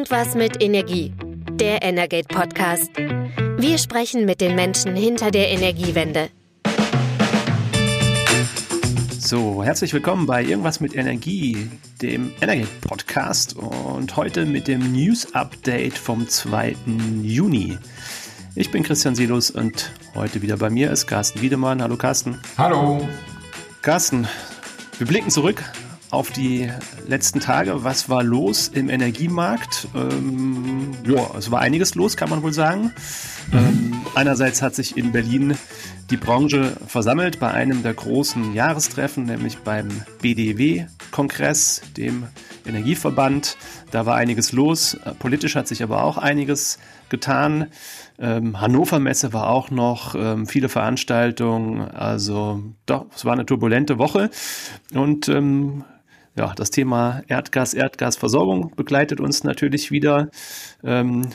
Irgendwas mit Energie. Der Energate Podcast. Wir sprechen mit den Menschen hinter der Energiewende. So, herzlich willkommen bei Irgendwas mit Energie, dem Energate Podcast und heute mit dem News Update vom 2. Juni. Ich bin Christian Silus und heute wieder bei mir ist Carsten Wiedemann. Hallo Carsten. Hallo. Carsten, wir blicken zurück auf die letzten Tage. Was war los im Energiemarkt? Ähm, ja, es war einiges los, kann man wohl sagen. Mhm. Ähm, einerseits hat sich in Berlin die Branche versammelt bei einem der großen Jahrestreffen, nämlich beim BDW-Kongress, dem Energieverband. Da war einiges los. Politisch hat sich aber auch einiges getan. Ähm, Hannover Messe war auch noch, ähm, viele Veranstaltungen. Also doch, es war eine turbulente Woche. Und ähm, ja, das Thema Erdgas, Erdgasversorgung begleitet uns natürlich wieder. Ähm,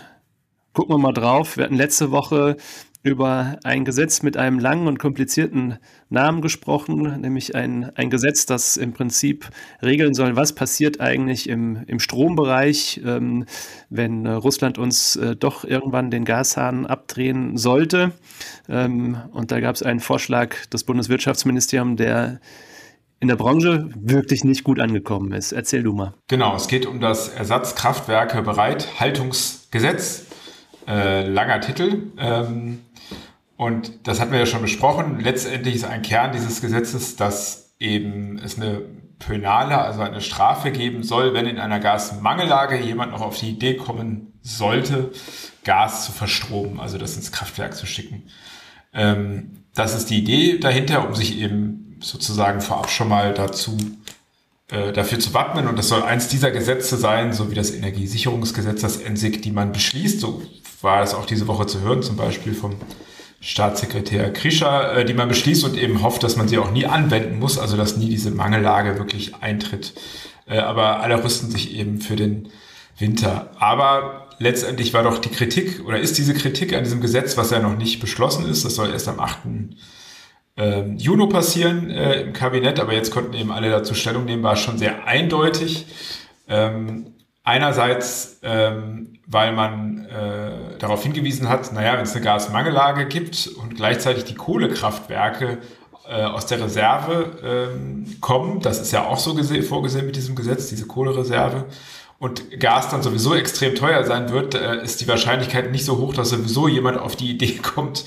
gucken wir mal drauf. Wir hatten letzte Woche über ein Gesetz mit einem langen und komplizierten Namen gesprochen, nämlich ein, ein Gesetz, das im Prinzip regeln soll, was passiert eigentlich im, im Strombereich, ähm, wenn äh, Russland uns äh, doch irgendwann den Gashahn abdrehen sollte. Ähm, und da gab es einen Vorschlag des Bundeswirtschaftsministeriums, der in der Branche wirklich nicht gut angekommen ist. Erzähl du mal. Genau, es geht um das Ersatzkraftwerke Bereithaltungsgesetz. Äh, langer Titel. Ähm, und das hatten wir ja schon besprochen. Letztendlich ist ein Kern dieses Gesetzes, dass eben es eine Penale, also eine Strafe geben soll, wenn in einer Gasmangellage jemand noch auf die Idee kommen sollte, Gas zu verstromen, also das ins Kraftwerk zu schicken. Ähm, das ist die Idee dahinter, um sich eben sozusagen vorab schon mal dazu äh, dafür zu wappnen. Und das soll eins dieser Gesetze sein, so wie das Energiesicherungsgesetz, das ENSIG, die man beschließt. So war es auch diese Woche zu hören, zum Beispiel vom Staatssekretär Krischer, äh, die man beschließt und eben hofft, dass man sie auch nie anwenden muss, also dass nie diese Mangellage wirklich eintritt. Äh, aber alle rüsten sich eben für den Winter. Aber letztendlich war doch die Kritik oder ist diese Kritik an diesem Gesetz, was ja noch nicht beschlossen ist, das soll erst am 8. Ähm, Juni passieren äh, im Kabinett, aber jetzt konnten eben alle dazu Stellung nehmen, war schon sehr eindeutig. Ähm, Einerseits, ähm, weil man äh, darauf hingewiesen hat, naja, wenn es eine Gasmangellage gibt und gleichzeitig die Kohlekraftwerke äh, aus der Reserve ähm, kommen, das ist ja auch so vorgesehen mit diesem Gesetz, diese Kohlereserve, und Gas dann sowieso extrem teuer sein wird, äh, ist die Wahrscheinlichkeit nicht so hoch, dass sowieso jemand auf die Idee kommt,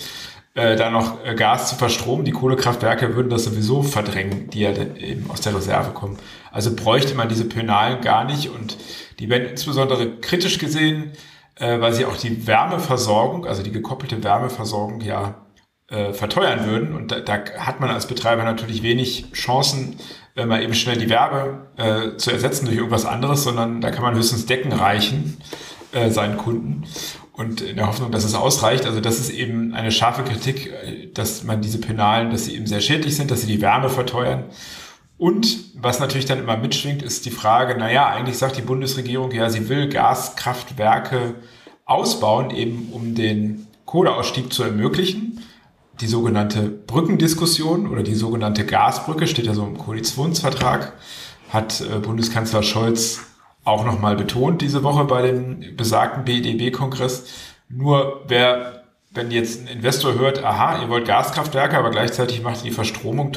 äh, da noch Gas zu verstromen. Die Kohlekraftwerke würden das sowieso verdrängen, die ja eben aus der Reserve kommen. Also bräuchte man diese Penalen gar nicht und die werden insbesondere kritisch gesehen, äh, weil sie auch die Wärmeversorgung, also die gekoppelte Wärmeversorgung ja äh, verteuern würden. Und da, da hat man als Betreiber natürlich wenig Chancen, äh, mal eben schnell die Werbe äh, zu ersetzen durch irgendwas anderes, sondern da kann man höchstens Decken reichen äh, seinen Kunden. Und in der Hoffnung, dass es ausreicht. Also das ist eben eine scharfe Kritik, äh, dass man diese Penalen, dass sie eben sehr schädlich sind, dass sie die Wärme verteuern. Und was natürlich dann immer mitschwingt, ist die Frage, naja, eigentlich sagt die Bundesregierung ja, sie will Gaskraftwerke ausbauen, eben um den Kohleausstieg zu ermöglichen. Die sogenannte Brückendiskussion oder die sogenannte Gasbrücke steht ja so im Koalitionsvertrag, hat äh, Bundeskanzler Scholz auch nochmal betont diese Woche bei dem besagten BDB-Kongress. Nur wer, wenn jetzt ein Investor hört, aha, ihr wollt Gaskraftwerke, aber gleichzeitig macht die Verstromung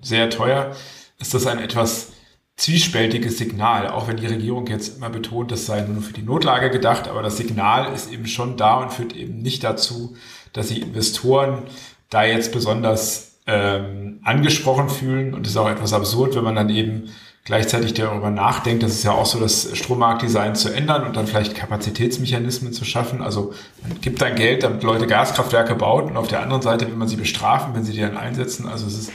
sehr teuer, ist das ein etwas zwiespältiges Signal, auch wenn die Regierung jetzt immer betont, das sei nur für die Notlage gedacht, aber das Signal ist eben schon da und führt eben nicht dazu, dass sich Investoren da jetzt besonders ähm, angesprochen fühlen und es ist auch etwas absurd, wenn man dann eben gleichzeitig darüber nachdenkt, das ist ja auch so, das Strommarktdesign zu ändern und dann vielleicht Kapazitätsmechanismen zu schaffen. Also man gibt dann Geld, damit Leute Gaskraftwerke bauen und auf der anderen Seite will man sie bestrafen, wenn sie die dann einsetzen. Also es ist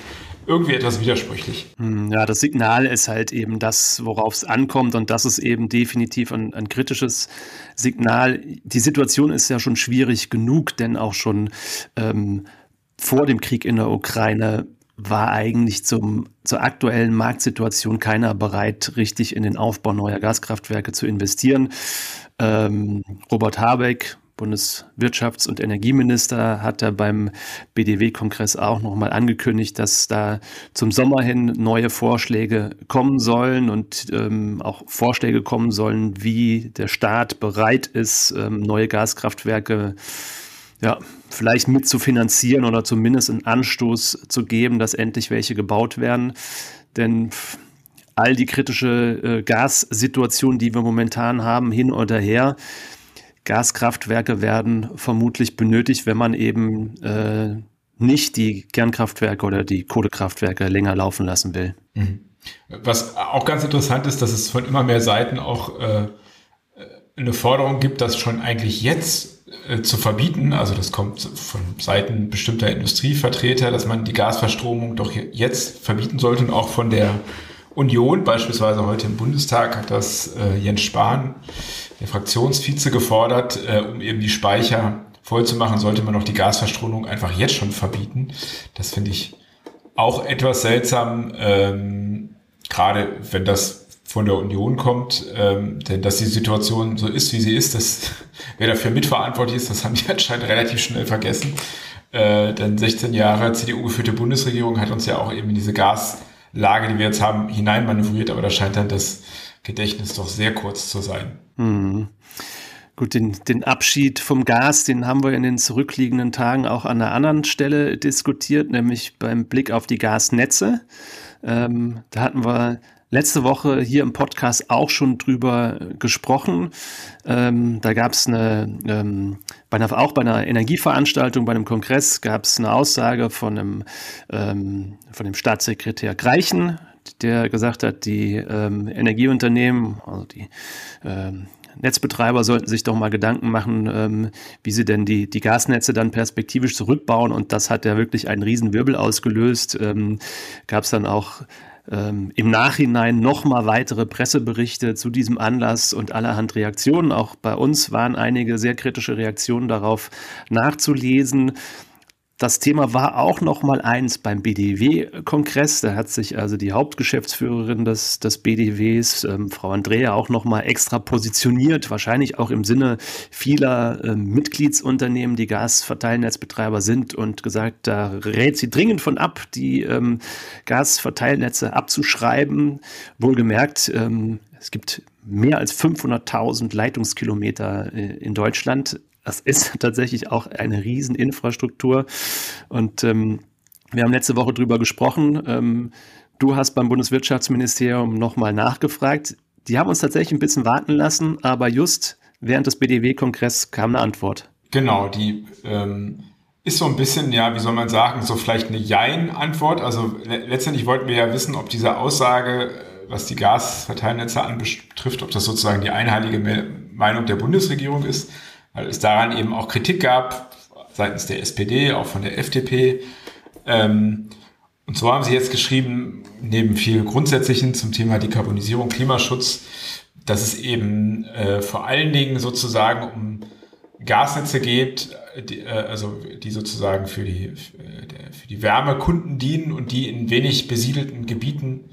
irgendwie etwas widersprüchlich. Hm, ja, das Signal ist halt eben das, worauf es ankommt und das ist eben definitiv ein, ein, kritisches Signal. Die Situation ist ja schon schwierig genug, denn auch schon ähm, vor dem Krieg in der Ukraine war eigentlich zum, zur aktuellen Marktsituation keiner bereit, richtig in den Aufbau neuer Gaskraftwerke zu investieren. Ähm, Robert Habeck, Bundeswirtschafts- und Energieminister hat da beim BDW-Kongress auch nochmal angekündigt, dass da zum Sommer hin neue Vorschläge kommen sollen und ähm, auch Vorschläge kommen sollen, wie der Staat bereit ist, ähm, neue Gaskraftwerke ja, vielleicht mit zu finanzieren oder zumindest einen Anstoß zu geben, dass endlich welche gebaut werden. Denn all die kritische äh, Gassituation, die wir momentan haben, hin oder her, Gaskraftwerke werden vermutlich benötigt, wenn man eben äh, nicht die Kernkraftwerke oder die Kohlekraftwerke länger laufen lassen will. Mhm. Was auch ganz interessant ist, dass es von immer mehr Seiten auch äh, eine Forderung gibt, das schon eigentlich jetzt äh, zu verbieten. Also das kommt von Seiten bestimmter Industrievertreter, dass man die Gasverstromung doch jetzt verbieten sollte und auch von der Union, beispielsweise heute im Bundestag, hat das äh, Jens Spahn, der Fraktionsvize, gefordert, äh, um eben die Speicher vollzumachen, sollte man auch die Gasverstromung einfach jetzt schon verbieten. Das finde ich auch etwas seltsam, ähm, gerade wenn das von der Union kommt, ähm, denn dass die Situation so ist, wie sie ist, dass wer dafür mitverantwortlich ist, das haben die anscheinend relativ schnell vergessen. Äh, denn 16 Jahre CDU-geführte Bundesregierung hat uns ja auch eben in diese Gas Lage, die wir jetzt haben, hineinmanövriert, aber da scheint dann das Gedächtnis doch sehr kurz zu sein. Mhm. Gut, den, den Abschied vom Gas, den haben wir in den zurückliegenden Tagen auch an einer anderen Stelle diskutiert, nämlich beim Blick auf die Gasnetze. Ähm, da hatten wir letzte Woche hier im Podcast auch schon drüber gesprochen. Ähm, da gab es eine, ähm, bei einer, auch bei einer Energieveranstaltung, bei einem Kongress gab es eine Aussage von einem, ähm, von dem Staatssekretär Greichen, der gesagt hat, die ähm, Energieunternehmen, also die ähm, Netzbetreiber sollten sich doch mal Gedanken machen, ähm, wie sie denn die, die Gasnetze dann perspektivisch zurückbauen. Und das hat ja wirklich einen Riesenwirbel ausgelöst. Ähm, Gab es dann auch ähm, im Nachhinein nochmal weitere Presseberichte zu diesem Anlass und allerhand Reaktionen. Auch bei uns waren einige sehr kritische Reaktionen darauf nachzulesen. Das Thema war auch noch mal eins beim BDW-Kongress. Da hat sich also die Hauptgeschäftsführerin des, des BDWs, ähm, Frau Andrea, auch noch mal extra positioniert, wahrscheinlich auch im Sinne vieler äh, Mitgliedsunternehmen, die Gasverteilnetzbetreiber sind und gesagt, da rät sie dringend von ab, die ähm, Gasverteilnetze abzuschreiben. Wohlgemerkt, ähm, es gibt mehr als 500.000 Leitungskilometer äh, in Deutschland das ist tatsächlich auch eine Rieseninfrastruktur. Und ähm, wir haben letzte Woche drüber gesprochen. Ähm, du hast beim Bundeswirtschaftsministerium nochmal nachgefragt. Die haben uns tatsächlich ein bisschen warten lassen, aber just während des BDW-Kongresses kam eine Antwort. Genau, die ähm, ist so ein bisschen, ja, wie soll man sagen, so vielleicht eine Jein-Antwort. Also le letztendlich wollten wir ja wissen, ob diese Aussage, was die Gasverteilnetze anbetrifft, ob das sozusagen die einheilige Meinung der Bundesregierung ist weil es daran eben auch Kritik gab seitens der SPD, auch von der FDP. Ähm, und so haben sie jetzt geschrieben, neben viel Grundsätzlichen zum Thema Dekarbonisierung, Klimaschutz, dass es eben äh, vor allen Dingen sozusagen um Gasnetze geht, die, äh, also die sozusagen für die, für die Wärmekunden dienen und die in wenig besiedelten Gebieten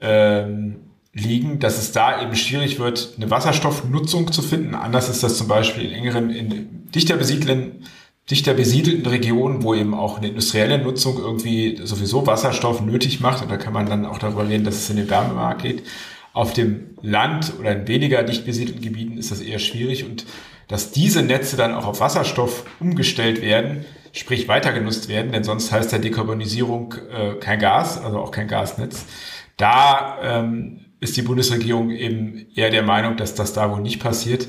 ähm, liegen, dass es da eben schwierig wird, eine Wasserstoffnutzung zu finden. Anders ist das zum Beispiel in engeren, in dichter besiedelten, dichter besiedelten Regionen, wo eben auch eine industrielle Nutzung irgendwie sowieso Wasserstoff nötig macht. Und da kann man dann auch darüber reden, dass es in den Wärmemarkt geht. Auf dem Land oder in weniger dicht besiedelten Gebieten ist das eher schwierig und dass diese Netze dann auch auf Wasserstoff umgestellt werden, sprich weiter genutzt werden, denn sonst heißt der Dekarbonisierung äh, kein Gas, also auch kein Gasnetz. Da ähm, ist die Bundesregierung eben eher der Meinung, dass das da wohl nicht passiert.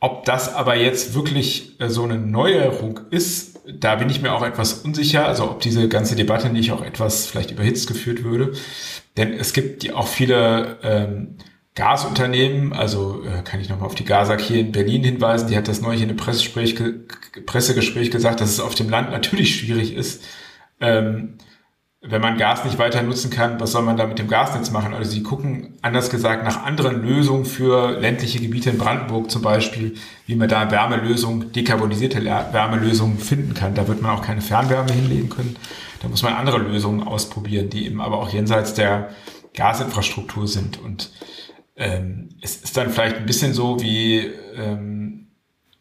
Ob das aber jetzt wirklich äh, so eine Neuerung ist, da bin ich mir auch etwas unsicher. Also ob diese ganze Debatte nicht auch etwas vielleicht überhitzt geführt würde. Denn es gibt auch viele ähm, Gasunternehmen, also äh, kann ich nochmal auf die Gasak hier in Berlin hinweisen, die hat das neulich in einem Pressegespräch, Pressegespräch gesagt, dass es auf dem Land natürlich schwierig ist, ähm, wenn man Gas nicht weiter nutzen kann, was soll man da mit dem Gasnetz machen? Also sie gucken, anders gesagt, nach anderen Lösungen für ländliche Gebiete in Brandenburg zum Beispiel, wie man da Wärmelösungen, dekarbonisierte Wärmelösungen finden kann. Da wird man auch keine Fernwärme hinlegen können. Da muss man andere Lösungen ausprobieren, die eben aber auch jenseits der Gasinfrastruktur sind. Und ähm, es ist dann vielleicht ein bisschen so wie ähm,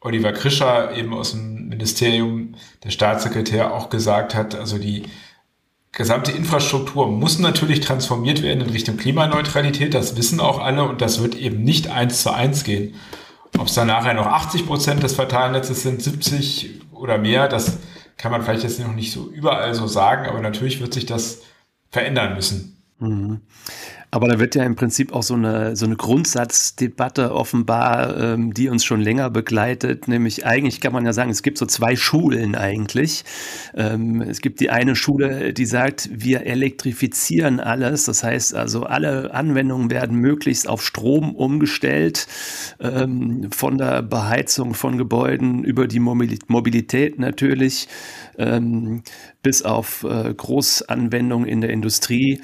Oliver Krischer eben aus dem Ministerium, der Staatssekretär auch gesagt hat, also die gesamte Infrastruktur muss natürlich transformiert werden in Richtung Klimaneutralität. Das wissen auch alle und das wird eben nicht eins zu eins gehen. Ob es dann nachher noch 80 Prozent des Verteilnetzes sind, 70 oder mehr, das kann man vielleicht jetzt noch nicht so überall so sagen, aber natürlich wird sich das verändern müssen. Mhm. Aber da wird ja im Prinzip auch so eine, so eine Grundsatzdebatte offenbar, ähm, die uns schon länger begleitet. Nämlich eigentlich kann man ja sagen, es gibt so zwei Schulen eigentlich. Ähm, es gibt die eine Schule, die sagt, wir elektrifizieren alles. Das heißt also, alle Anwendungen werden möglichst auf Strom umgestellt. Ähm, von der Beheizung von Gebäuden über die Mobilität natürlich ähm, bis auf äh, Großanwendungen in der Industrie.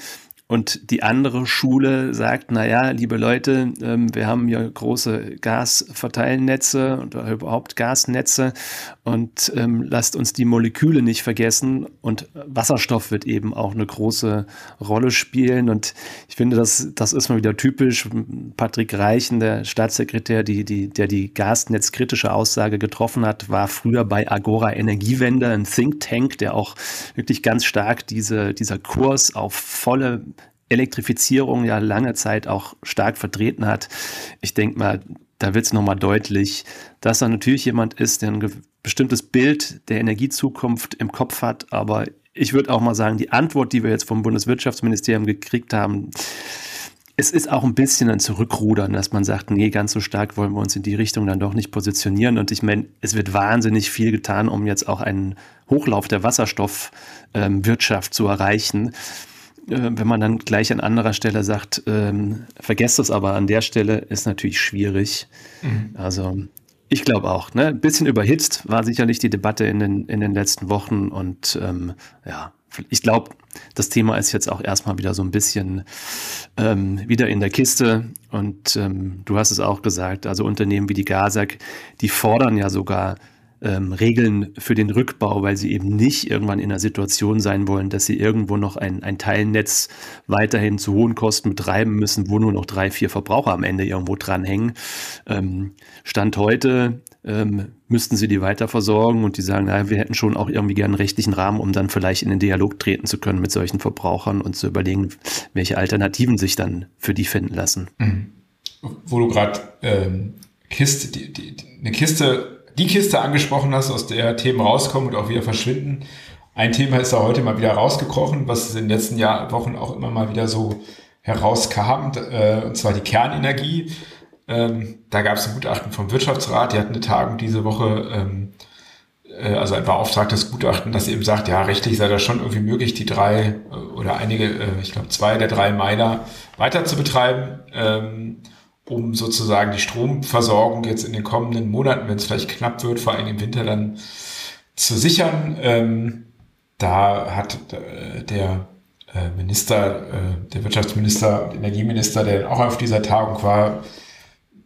Und die andere Schule sagt, na ja, liebe Leute, ähm, wir haben hier große Gasverteilnetze und überhaupt Gasnetze und ähm, lasst uns die Moleküle nicht vergessen. Und Wasserstoff wird eben auch eine große Rolle spielen. Und ich finde, das, das ist mal wieder typisch. Patrick Reichen, der Staatssekretär, die, die, der die gasnetzkritische Aussage getroffen hat, war früher bei Agora Energiewende, ein Think Tank, der auch wirklich ganz stark diese, dieser Kurs auf volle Elektrifizierung ja lange Zeit auch stark vertreten hat. Ich denke mal, da wird es nochmal deutlich, dass er natürlich jemand ist, der ein bestimmtes Bild der Energiezukunft im Kopf hat. Aber ich würde auch mal sagen, die Antwort, die wir jetzt vom Bundeswirtschaftsministerium gekriegt haben, es ist auch ein bisschen ein Zurückrudern, dass man sagt, nee, ganz so stark wollen wir uns in die Richtung dann doch nicht positionieren. Und ich meine, es wird wahnsinnig viel getan, um jetzt auch einen Hochlauf der Wasserstoffwirtschaft ähm, zu erreichen. Äh, wenn man dann gleich an anderer Stelle sagt, ähm, vergesst es aber an der Stelle, ist natürlich schwierig. Mhm. Also ich glaube auch, ne? Ein bisschen überhitzt war sicherlich die Debatte in den, in den letzten Wochen und ähm, ja, ich glaube, das Thema ist jetzt auch erstmal wieder so ein bisschen ähm, wieder in der Kiste. Und ähm, du hast es auch gesagt, also Unternehmen wie die GASAG, die fordern ja sogar ähm, Regeln für den Rückbau, weil sie eben nicht irgendwann in einer Situation sein wollen, dass sie irgendwo noch ein, ein Teilnetz weiterhin zu hohen Kosten betreiben müssen, wo nur noch drei, vier Verbraucher am Ende irgendwo dranhängen. Ähm, Stand heute ähm, müssten sie die weiter versorgen und die sagen, naja, wir hätten schon auch irgendwie gerne einen rechtlichen Rahmen, um dann vielleicht in den Dialog treten zu können mit solchen Verbrauchern und zu überlegen, welche Alternativen sich dann für die finden lassen. Mhm. Wo du gerade ähm, Kiste, die, die, eine Kiste die Kiste angesprochen hast, aus der Themen rauskommen und auch wieder verschwinden. Ein Thema ist da heute mal wieder rausgekrochen, was in den letzten Jahr, Wochen auch immer mal wieder so herauskam, äh, und zwar die Kernenergie. Ähm, da gab es ein Gutachten vom Wirtschaftsrat, die hatten eine Tagung diese Woche, ähm, äh, also ein beauftragtes Gutachten, das eben sagt, ja, rechtlich sei das schon irgendwie möglich, die drei äh, oder einige, äh, ich glaube zwei der drei Miner weiter zu betreiben. Ähm, um sozusagen die Stromversorgung jetzt in den kommenden Monaten, wenn es vielleicht knapp wird, vor allem im Winter dann zu sichern. Ähm, da hat äh, der äh, Minister, äh, der Wirtschaftsminister und Energieminister, der auch auf dieser Tagung war,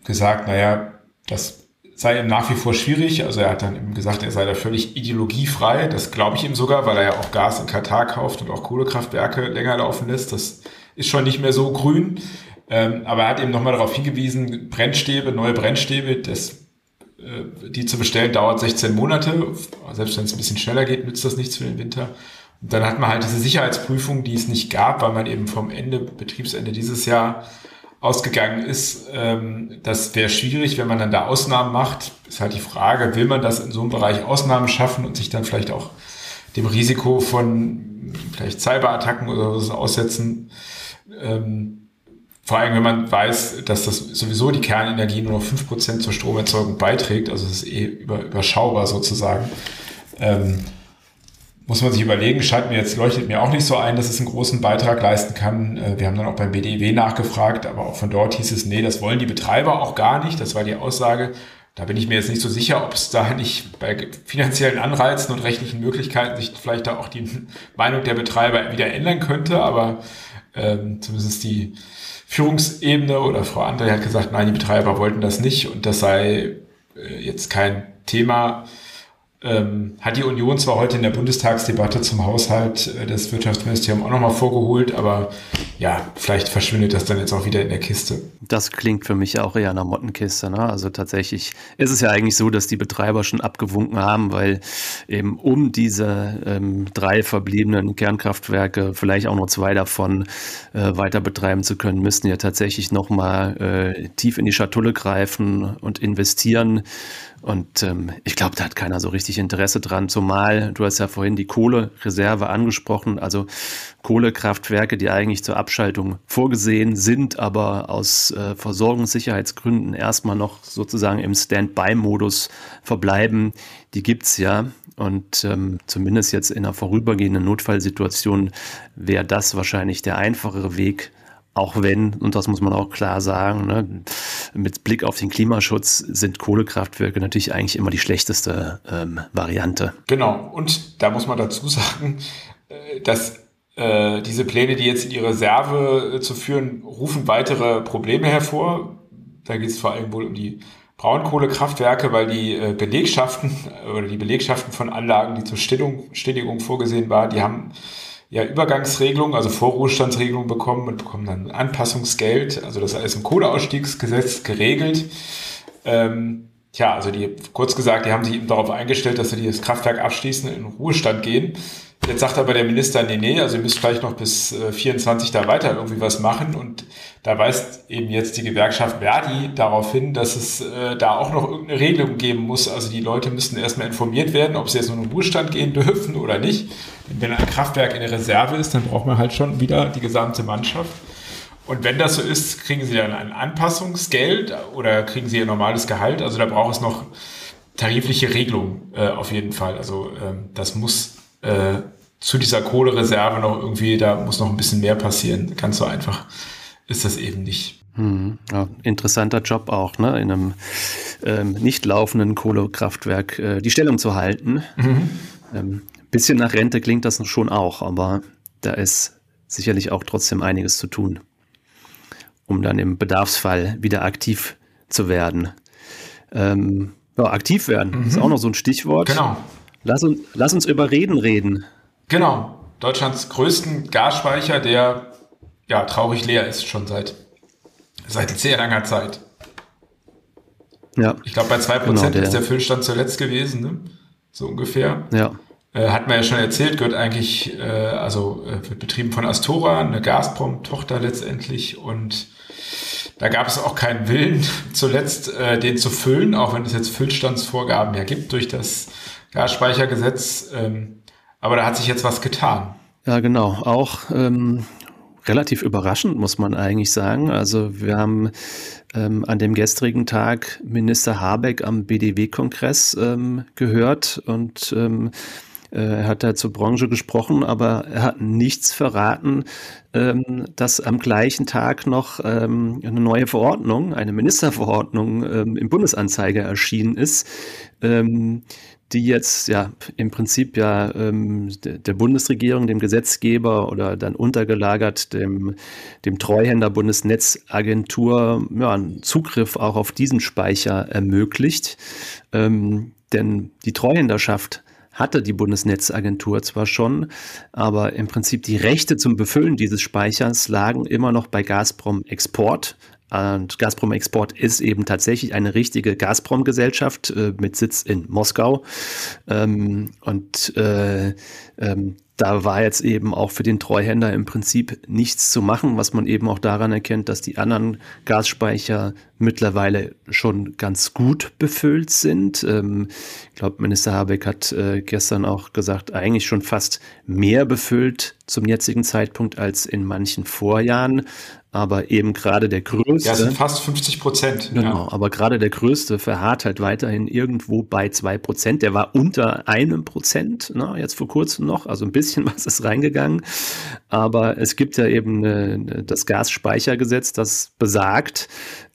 gesagt, naja, das sei ihm nach wie vor schwierig. Also er hat dann eben gesagt, er sei da völlig ideologiefrei. Das glaube ich ihm sogar, weil er ja auch Gas in Katar kauft und auch Kohlekraftwerke länger laufen lässt. Das ist schon nicht mehr so grün. Ähm, aber er hat eben nochmal darauf hingewiesen, Brennstäbe, neue Brennstäbe, das, äh, die zu bestellen, dauert 16 Monate. Selbst wenn es ein bisschen schneller geht, nützt das nichts für den Winter. Und dann hat man halt diese Sicherheitsprüfung, die es nicht gab, weil man eben vom Ende, Betriebsende dieses Jahr ausgegangen ist. Ähm, das wäre schwierig, wenn man dann da Ausnahmen macht. Ist halt die Frage, will man das in so einem Bereich Ausnahmen schaffen und sich dann vielleicht auch dem Risiko von vielleicht Cyberattacken oder so aussetzen? Ähm, vor allem, wenn man weiß, dass das sowieso die Kernenergie nur noch fünf Prozent zur Stromerzeugung beiträgt, also es ist eh über, überschaubar sozusagen, ähm, muss man sich überlegen, scheint mir jetzt, leuchtet mir auch nicht so ein, dass es einen großen Beitrag leisten kann. Äh, wir haben dann auch beim BDW nachgefragt, aber auch von dort hieß es, nee, das wollen die Betreiber auch gar nicht. Das war die Aussage. Da bin ich mir jetzt nicht so sicher, ob es da nicht bei finanziellen Anreizen und rechtlichen Möglichkeiten sich vielleicht da auch die Meinung der Betreiber wieder ändern könnte, aber ähm, zumindest die, Führungsebene oder Frau André hat gesagt, nein, die Betreiber wollten das nicht und das sei äh, jetzt kein Thema, ähm, hat die Union zwar heute in der Bundestagsdebatte zum Haushalt äh, das Wirtschaftsministerium auch nochmal vorgeholt, aber ja, vielleicht verschwindet das dann jetzt auch wieder in der Kiste. Das klingt für mich auch eher einer Mottenkiste. Ne? Also tatsächlich ist es ja eigentlich so, dass die Betreiber schon abgewunken haben, weil eben um diese ähm, drei verbliebenen Kernkraftwerke, vielleicht auch nur zwei davon, äh, weiter betreiben zu können, müssten ja tatsächlich nochmal äh, tief in die Schatulle greifen und investieren. Und ähm, ich glaube, da hat keiner so richtig Interesse dran. Zumal, du hast ja vorhin die Kohlereserve angesprochen, also Kohlekraftwerke, die eigentlich zur Abschaltung vorgesehen sind, aber aus äh, Versorgungssicherheitsgründen erstmal noch sozusagen im Standby-Modus verbleiben, die gibt's ja. Und ähm, zumindest jetzt in einer vorübergehenden Notfallsituation wäre das wahrscheinlich der einfachere Weg, auch wenn, und das muss man auch klar sagen, ne, mit Blick auf den Klimaschutz sind Kohlekraftwerke natürlich eigentlich immer die schlechteste ähm, Variante. Genau, und da muss man dazu sagen, äh, dass äh, diese Pläne, die jetzt in die Reserve äh, zu führen, rufen weitere Probleme hervor. Da geht es vor allem wohl um die Braunkohlekraftwerke, weil die äh, Belegschaften äh, oder die Belegschaften von Anlagen, die zur Stillung, Stilligung vorgesehen waren, die haben ja Übergangsregelungen, also Vorruhestandsregelungen bekommen und bekommen dann Anpassungsgeld. Also das ist alles im Kohleausstiegsgesetz geregelt. Ähm, tja, also die, kurz gesagt, die haben sich eben darauf eingestellt, dass sie das Kraftwerk abschließen, in Ruhestand gehen. Jetzt sagt aber der Minister, nee, nee, also ihr müsst vielleicht noch bis äh, 24 da weiter irgendwie was machen. Und da weist eben jetzt die Gewerkschaft Verdi darauf hin, dass es äh, da auch noch irgendeine Regelung geben muss. Also die Leute müssten erstmal informiert werden, ob sie jetzt nur in den Ruhestand gehen dürfen oder nicht. Wenn ein Kraftwerk in der Reserve ist, dann braucht man halt schon wieder die gesamte Mannschaft. Und wenn das so ist, kriegen sie dann ein Anpassungsgeld oder kriegen sie ihr normales Gehalt. Also da braucht es noch tarifliche Regelungen äh, auf jeden Fall. Also ähm, das muss äh, zu dieser Kohlereserve noch irgendwie, da muss noch ein bisschen mehr passieren. Ganz so einfach ist das eben nicht. Hm, ja, interessanter Job auch, ne? in einem ähm, nicht laufenden Kohlekraftwerk äh, die Stellung zu halten. Mhm. Ähm, bisschen nach Rente klingt das schon auch, aber da ist sicherlich auch trotzdem einiges zu tun, um dann im Bedarfsfall wieder aktiv zu werden. Ähm, ja, aktiv werden mhm. ist auch noch so ein Stichwort. Genau. Lass uns, lass uns über Reden reden. Genau. Deutschlands größten Gasspeicher, der ja traurig leer ist, schon seit, seit sehr langer Zeit. Ja. Ich glaube, bei 2% genau, der, ist der Füllstand zuletzt gewesen, ne? so ungefähr. Ja. Äh, hat man ja schon erzählt, gehört eigentlich, äh, also äh, wird betrieben von Astora, eine Gazprom-Tochter letztendlich. Und da gab es auch keinen Willen zuletzt, äh, den zu füllen, auch wenn es jetzt Füllstandsvorgaben ja gibt durch das Gasspeichergesetz. Ähm, aber da hat sich jetzt was getan. Ja, genau. Auch ähm, relativ überraschend, muss man eigentlich sagen. Also wir haben ähm, an dem gestrigen Tag Minister Habeck am BDW-Kongress ähm, gehört und ähm, äh, er hat da zur Branche gesprochen, aber er hat nichts verraten, ähm, dass am gleichen Tag noch ähm, eine neue Verordnung, eine Ministerverordnung ähm, im Bundesanzeiger erschienen ist, die jetzt ja im Prinzip ja der Bundesregierung, dem Gesetzgeber oder dann untergelagert dem, dem Treuhänder Bundesnetzagentur ja, einen Zugriff auch auf diesen Speicher ermöglicht. Denn die Treuhänderschaft hatte die Bundesnetzagentur zwar schon, aber im Prinzip die Rechte zum Befüllen dieses Speichers lagen immer noch bei Gazprom Export, und Gazprom Export ist eben tatsächlich eine richtige Gazprom-Gesellschaft äh, mit Sitz in Moskau. Ähm, und äh, ähm, da war jetzt eben auch für den Treuhänder im Prinzip nichts zu machen, was man eben auch daran erkennt, dass die anderen Gasspeicher mittlerweile schon ganz gut befüllt sind. Ähm, ich glaube, Minister Habeck hat äh, gestern auch gesagt, eigentlich schon fast mehr befüllt zum jetzigen Zeitpunkt als in manchen Vorjahren aber eben gerade der größte. Ja, sind fast 50 Prozent. Genau, ja. aber gerade der größte verharrt halt weiterhin irgendwo bei zwei Prozent. Der war unter einem Prozent, ne, jetzt vor kurzem noch, also ein bisschen was ist reingegangen. Aber es gibt ja eben eine, das Gasspeichergesetz, das besagt,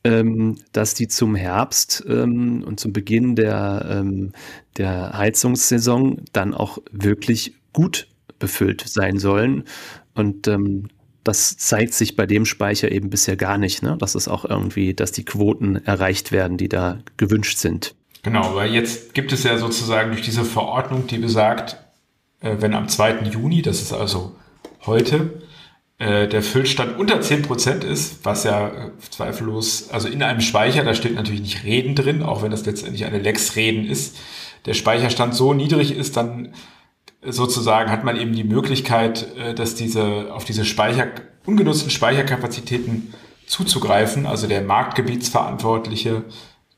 ähm, dass die zum Herbst ähm, und zum Beginn der, ähm, der Heizungssaison dann auch wirklich gut befüllt sein sollen. Und ähm, das zeigt sich bei dem Speicher eben bisher gar nicht. Ne? Das ist auch irgendwie, dass die Quoten erreicht werden, die da gewünscht sind. Genau, weil jetzt gibt es ja sozusagen durch diese Verordnung, die besagt, äh, wenn am 2. Juni, das ist also heute, äh, der Füllstand unter 10% ist, was ja äh, zweifellos, also in einem Speicher, da steht natürlich nicht Reden drin, auch wenn das letztendlich eine Lex-Reden ist, der Speicherstand so niedrig ist, dann sozusagen hat man eben die Möglichkeit, dass diese, auf diese Speicher, ungenutzten Speicherkapazitäten zuzugreifen. Also der Marktgebietsverantwortliche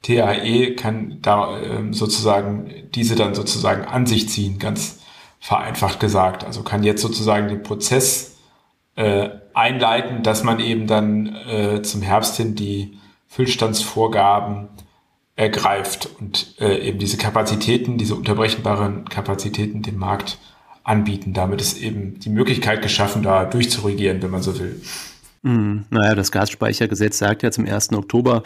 TAE kann da ähm, sozusagen diese dann sozusagen an sich ziehen, ganz vereinfacht gesagt. Also kann jetzt sozusagen den Prozess äh, einleiten, dass man eben dann äh, zum Herbst hin die Füllstandsvorgaben ergreift und äh, eben diese Kapazitäten, diese unterbrechenbaren Kapazitäten dem Markt anbieten. Damit ist eben die Möglichkeit geschaffen, da durchzuregieren, wenn man so will. Mhm. Naja, das Gasspeichergesetz sagt ja, zum 1. Oktober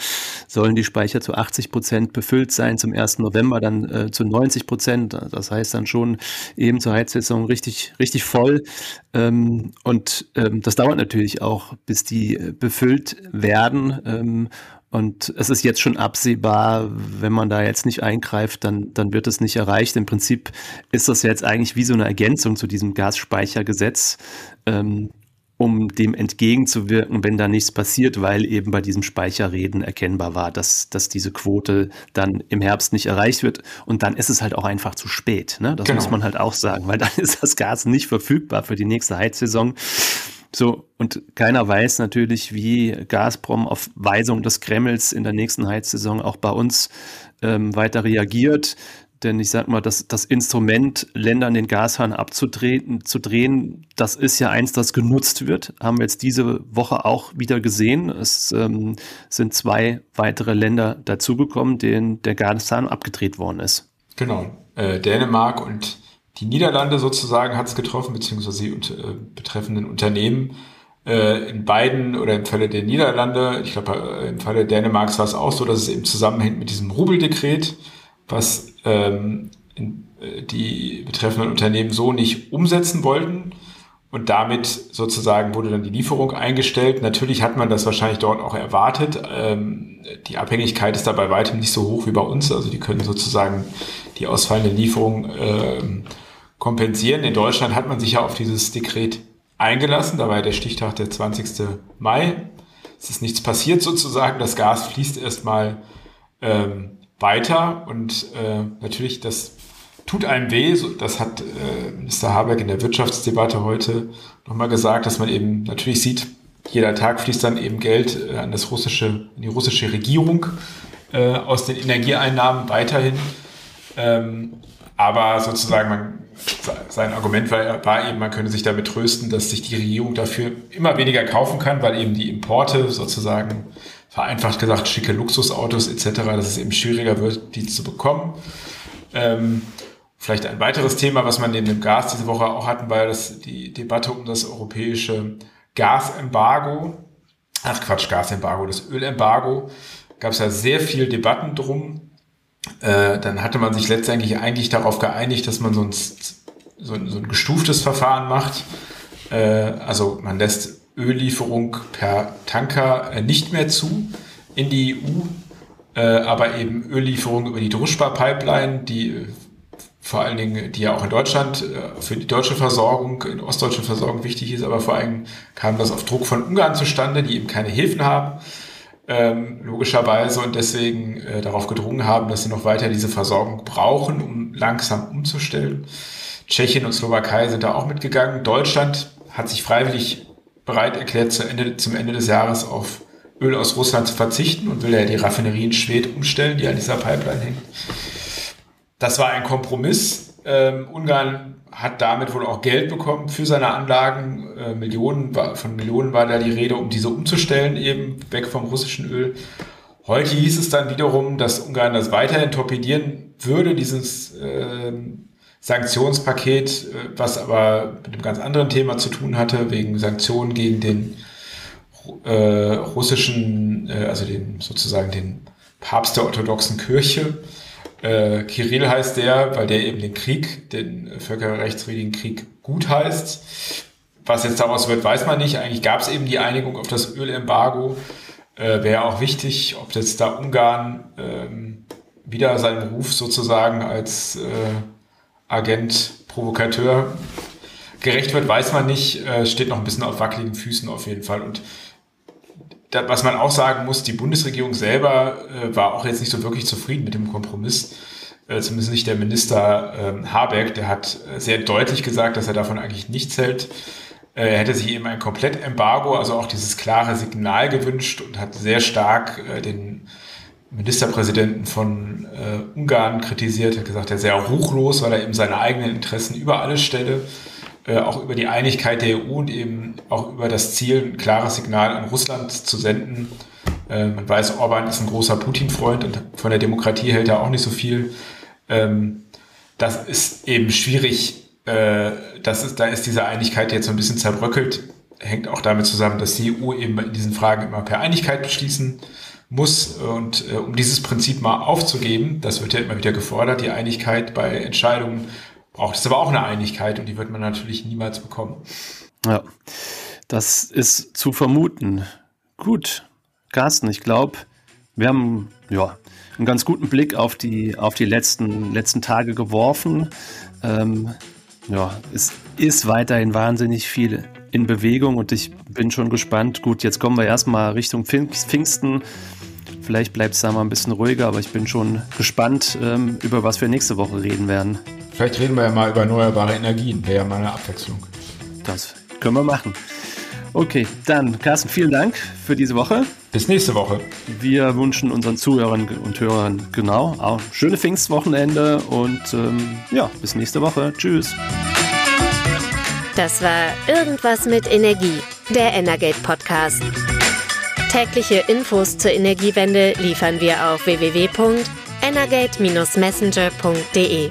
sollen die Speicher zu 80 Prozent befüllt sein, zum 1. November dann äh, zu 90 Prozent. Das heißt dann schon eben zur Heizsaison richtig, richtig voll. Ähm, und ähm, das dauert natürlich auch, bis die äh, befüllt werden. Ähm, und es ist jetzt schon absehbar, wenn man da jetzt nicht eingreift, dann, dann wird es nicht erreicht. Im Prinzip ist das jetzt eigentlich wie so eine Ergänzung zu diesem Gasspeichergesetz. Ähm, um dem entgegenzuwirken, wenn da nichts passiert, weil eben bei diesem Speicherreden erkennbar war, dass, dass diese Quote dann im Herbst nicht erreicht wird. Und dann ist es halt auch einfach zu spät. Ne? Das genau. muss man halt auch sagen, weil dann ist das Gas nicht verfügbar für die nächste Heizsaison. So, und keiner weiß natürlich, wie Gazprom auf Weisung des Kremls in der nächsten Heizsaison auch bei uns ähm, weiter reagiert. Denn ich sag mal, das, das Instrument, Ländern den Gashahn abzudrehen, zu drehen, das ist ja eins, das genutzt wird. Haben wir jetzt diese Woche auch wieder gesehen. Es ähm, sind zwei weitere Länder dazugekommen, denen der Gashahn abgedreht worden ist. Genau. Äh, Dänemark und die Niederlande sozusagen hat es getroffen, beziehungsweise die äh, betreffenden Unternehmen. Äh, in beiden oder im Falle der Niederlande, ich glaube, äh, im Falle Dänemarks war es auch so, dass es eben zusammenhängt mit diesem Rubeldekret was ähm, äh, die betreffenden Unternehmen so nicht umsetzen wollten. Und damit sozusagen wurde dann die Lieferung eingestellt. Natürlich hat man das wahrscheinlich dort auch erwartet. Ähm, die Abhängigkeit ist da bei weitem nicht so hoch wie bei uns. Also die können sozusagen die ausfallende Lieferung ähm, kompensieren. In Deutschland hat man sich ja auf dieses Dekret eingelassen. Da war der Stichtag der 20. Mai. Es ist nichts passiert sozusagen. Das Gas fließt erstmal ähm, weiter und äh, natürlich, das tut einem weh. Das hat äh, Minister Habeck in der Wirtschaftsdebatte heute nochmal gesagt, dass man eben natürlich sieht, jeder Tag fließt dann eben Geld äh, an das russische, in die russische Regierung äh, aus den Energieeinnahmen weiterhin. Ähm, aber sozusagen, man, sein Argument war, war eben, man könne sich damit trösten, dass sich die Regierung dafür immer weniger kaufen kann, weil eben die Importe sozusagen vereinfacht gesagt schicke Luxusautos etc., dass es eben schwieriger wird, die zu bekommen. Ähm, vielleicht ein weiteres Thema, was man neben dem Gas diese Woche auch hatten, war das, die Debatte um das europäische Gasembargo. Ach Quatsch, Gasembargo, das Ölembargo. Gab es ja sehr viel Debatten drum. Äh, dann hatte man sich letztendlich eigentlich darauf geeinigt, dass man sonst so ein, so ein gestuftes Verfahren macht. Äh, also man lässt Öllieferung per Tanker äh, nicht mehr zu in die EU, äh, aber eben Öllieferung über die Druschba-Pipeline, die vor allen Dingen, die ja auch in Deutschland für die deutsche Versorgung, in ostdeutsche Versorgung wichtig ist, aber vor allem kam das auf Druck von Ungarn zustande, die eben keine Häfen haben, ähm, logischerweise, und deswegen äh, darauf gedrungen haben, dass sie noch weiter diese Versorgung brauchen, um langsam umzustellen. Tschechien und Slowakei sind da auch mitgegangen. Deutschland hat sich freiwillig bereit erklärt, zu Ende, zum Ende des Jahres auf Öl aus Russland zu verzichten und will ja die Raffinerie in Schwedt umstellen, die an dieser Pipeline hängt. Das war ein Kompromiss. Ähm, Ungarn hat damit wohl auch Geld bekommen für seine Anlagen. Äh, Millionen von Millionen war da die Rede, um diese umzustellen, eben weg vom russischen Öl. Heute hieß es dann wiederum, dass Ungarn das weiterhin torpedieren würde, dieses äh, Sanktionspaket, was aber mit einem ganz anderen Thema zu tun hatte, wegen Sanktionen gegen den äh, russischen, äh, also den sozusagen den Papst der orthodoxen Kirche. Äh, Kirill heißt der, weil der eben den Krieg, den völkerrechtswidrigen Krieg gut heißt. Was jetzt daraus wird, weiß man nicht. Eigentlich gab es eben die Einigung auf das Ölembargo. Äh, Wäre auch wichtig, ob jetzt da Ungarn ähm, wieder seinem Ruf sozusagen als äh, Agent, Provokateur gerecht wird, weiß man nicht. Äh, steht noch ein bisschen auf wackeligen Füßen auf jeden Fall. Und da, was man auch sagen muss, die Bundesregierung selber äh, war auch jetzt nicht so wirklich zufrieden mit dem Kompromiss. Äh, zumindest nicht der Minister äh, Habeck, der hat äh, sehr deutlich gesagt, dass er davon eigentlich nichts hält. Äh, er hätte sich eben ein Komplettembargo, also auch dieses klare Signal gewünscht und hat sehr stark äh, den Ministerpräsidenten von Ungarn kritisiert, hat gesagt, er sei ruchlos, weil er eben seine eigenen Interessen über alles stelle, äh, auch über die Einigkeit der EU und eben auch über das Ziel, ein klares Signal an Russland zu senden. Äh, man weiß, Orban ist ein großer Putin-Freund und von der Demokratie hält er auch nicht so viel. Ähm, das ist eben schwierig. Äh, das ist, da ist diese Einigkeit jetzt so ein bisschen zerbröckelt. Hängt auch damit zusammen, dass die EU eben in diesen Fragen immer per Einigkeit beschließen muss. Und äh, um dieses Prinzip mal aufzugeben, das wird ja immer wieder gefordert, die Einigkeit bei Entscheidungen braucht es aber auch eine Einigkeit und die wird man natürlich niemals bekommen. Ja, das ist zu vermuten. Gut, Carsten, ich glaube, wir haben ja einen ganz guten Blick auf die, auf die letzten, letzten Tage geworfen. Ähm, ja, es ist weiterhin wahnsinnig viel in Bewegung und ich bin schon gespannt. Gut, jetzt kommen wir erstmal Richtung Pfingsten. Vielleicht bleibt es da mal ein bisschen ruhiger, aber ich bin schon gespannt, ähm, über was wir nächste Woche reden werden. Vielleicht reden wir ja mal über erneuerbare Energien. Wäre ja mal eine Abwechslung. Das können wir machen. Okay, dann Carsten, vielen Dank für diese Woche. Bis nächste Woche. Wir wünschen unseren Zuhörern und Hörern genau auch schöne Pfingstwochenende und ähm, ja, bis nächste Woche. Tschüss. Das war Irgendwas mit Energie, der Energate Podcast. Tägliche Infos zur Energiewende liefern wir auf www.energate-messenger.de.